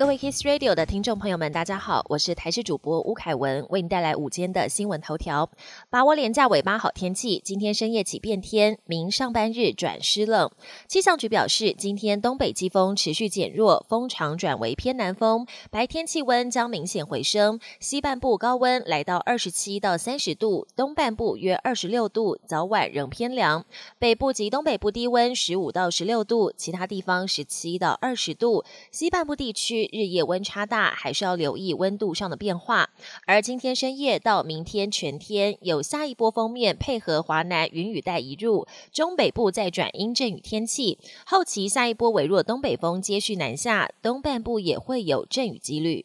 各位 Kiss Radio 的听众朋友们，大家好，我是台视主播吴凯文，为您带来午间的新闻头条。把握廉价尾巴好天气，今天深夜起变天，明上班日转湿冷。气象局表示，今天东北季风持续减弱，风场转为偏南风，白天气温将明显回升，西半部高温来到二十七到三十度，东半部约二十六度，早晚仍偏凉。北部及东北部低温十五到十六度，其他地方十七到二十度，西半部地区。日夜温差大，还是要留意温度上的变化。而今天深夜到明天全天，有下一波锋面配合华南云雨带移入，中北部再转阴阵雨天气。后期下一波微弱东北风接续南下，东半部也会有阵雨几率。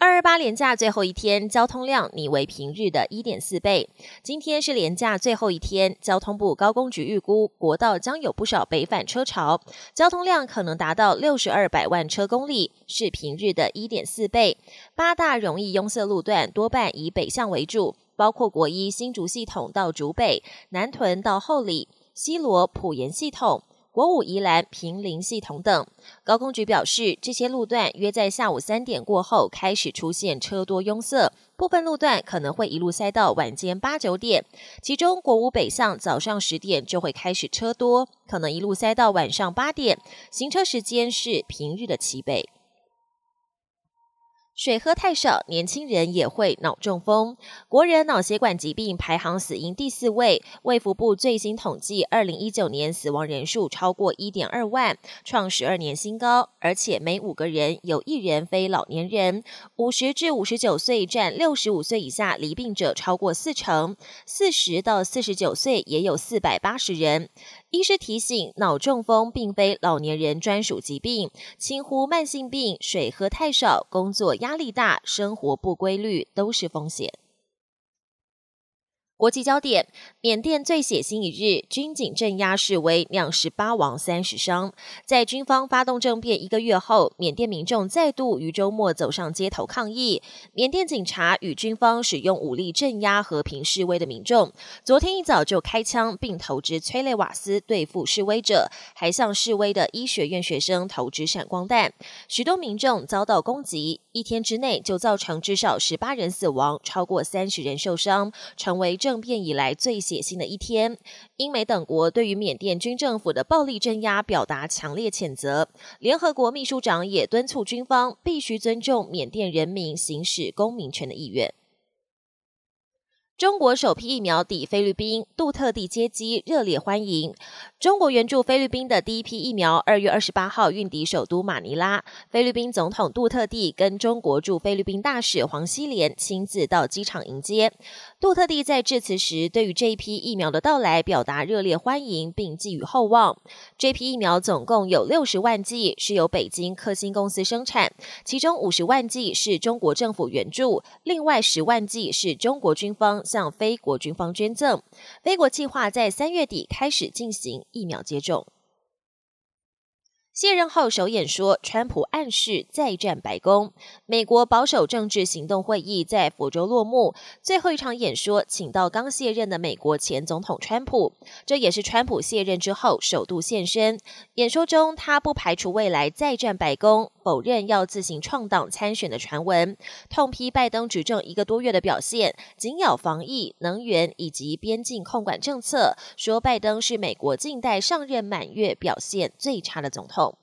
二二八连假最后一天，交通量拟为平日的一点四倍。今天是连假最后一天，交通部高工局预估国道将有不少北返车潮，交通量可能达到六十二百万车公里，是平日的一点四倍。八大容易拥塞路段多半以北向为主，包括国一新竹系统到竹北、南屯到后里、西罗普盐系统。国五宜兰平林系统等，高工局表示，这些路段约在下午三点过后开始出现车多拥塞，部分路段可能会一路塞到晚间八九点。其中国五北向早上十点就会开始车多，可能一路塞到晚上八点，行车时间是平日的七倍。水喝太少，年轻人也会脑中风。国人脑血管疾病排行死因第四位。卫福部最新统计，二零一九年死亡人数超过一点二万，创十二年新高。而且每五个人有一人非老年人。五十至五十九岁占六十五岁以下离病者超过四成，四十到四十九岁也有四百八十人。医师提醒，脑中风并非老年人专属疾病，轻忽慢性病、水喝太少、工作压压力大、生活不规律都是风险。国际焦点：缅甸最血腥一日，军警镇压示威，酿十八亡三十伤。在军方发动政变一个月后，缅甸民众再度于周末走上街头抗议。缅甸警察与军方使用武力镇压和平示威的民众。昨天一早就开枪并投掷催泪瓦斯对付示威者，还向示威的医学院学生投掷闪光弹。许多民众遭到攻击，一天之内就造成至少十八人死亡，超过三十人受伤，成为政变以来最血腥的一天，英美等国对于缅甸军政府的暴力镇压表达强烈谴责。联合国秘书长也敦促军方必须尊重缅甸人民行使公民权的意愿。中国首批疫苗抵菲律宾，杜特地接机热烈欢迎。中国援助菲律宾的第一批疫苗，二月二十八号运抵首都马尼拉。菲律宾总统杜特地跟中国驻菲律宾大使黄希莲亲自到机场迎接。杜特地在致辞时，对于这一批疫苗的到来表达热烈欢迎，并寄予厚望。这批疫苗总共有六十万剂，是由北京科兴公司生产，其中五十万剂是中国政府援助，另外十万剂是中国军方。向非国军方捐赠，非国计划在三月底开始进行疫苗接种。卸任后首演说，川普暗示再战白宫。美国保守政治行动会议在佛州落幕，最后一场演说请到刚卸任的美国前总统川普，这也是川普卸任之后首度现身。演说中，他不排除未来再战白宫，否认要自行创党参选的传闻，痛批拜登执政一个多月的表现紧咬防疫、能源以及边境控管政策，说拜登是美国近代上任满月表现最差的总统。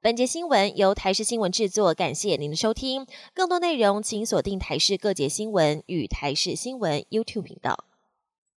本节新闻由台视新闻制作，感谢您的收听。更多内容请锁定台视各节新闻与台视新闻 YouTube 频道。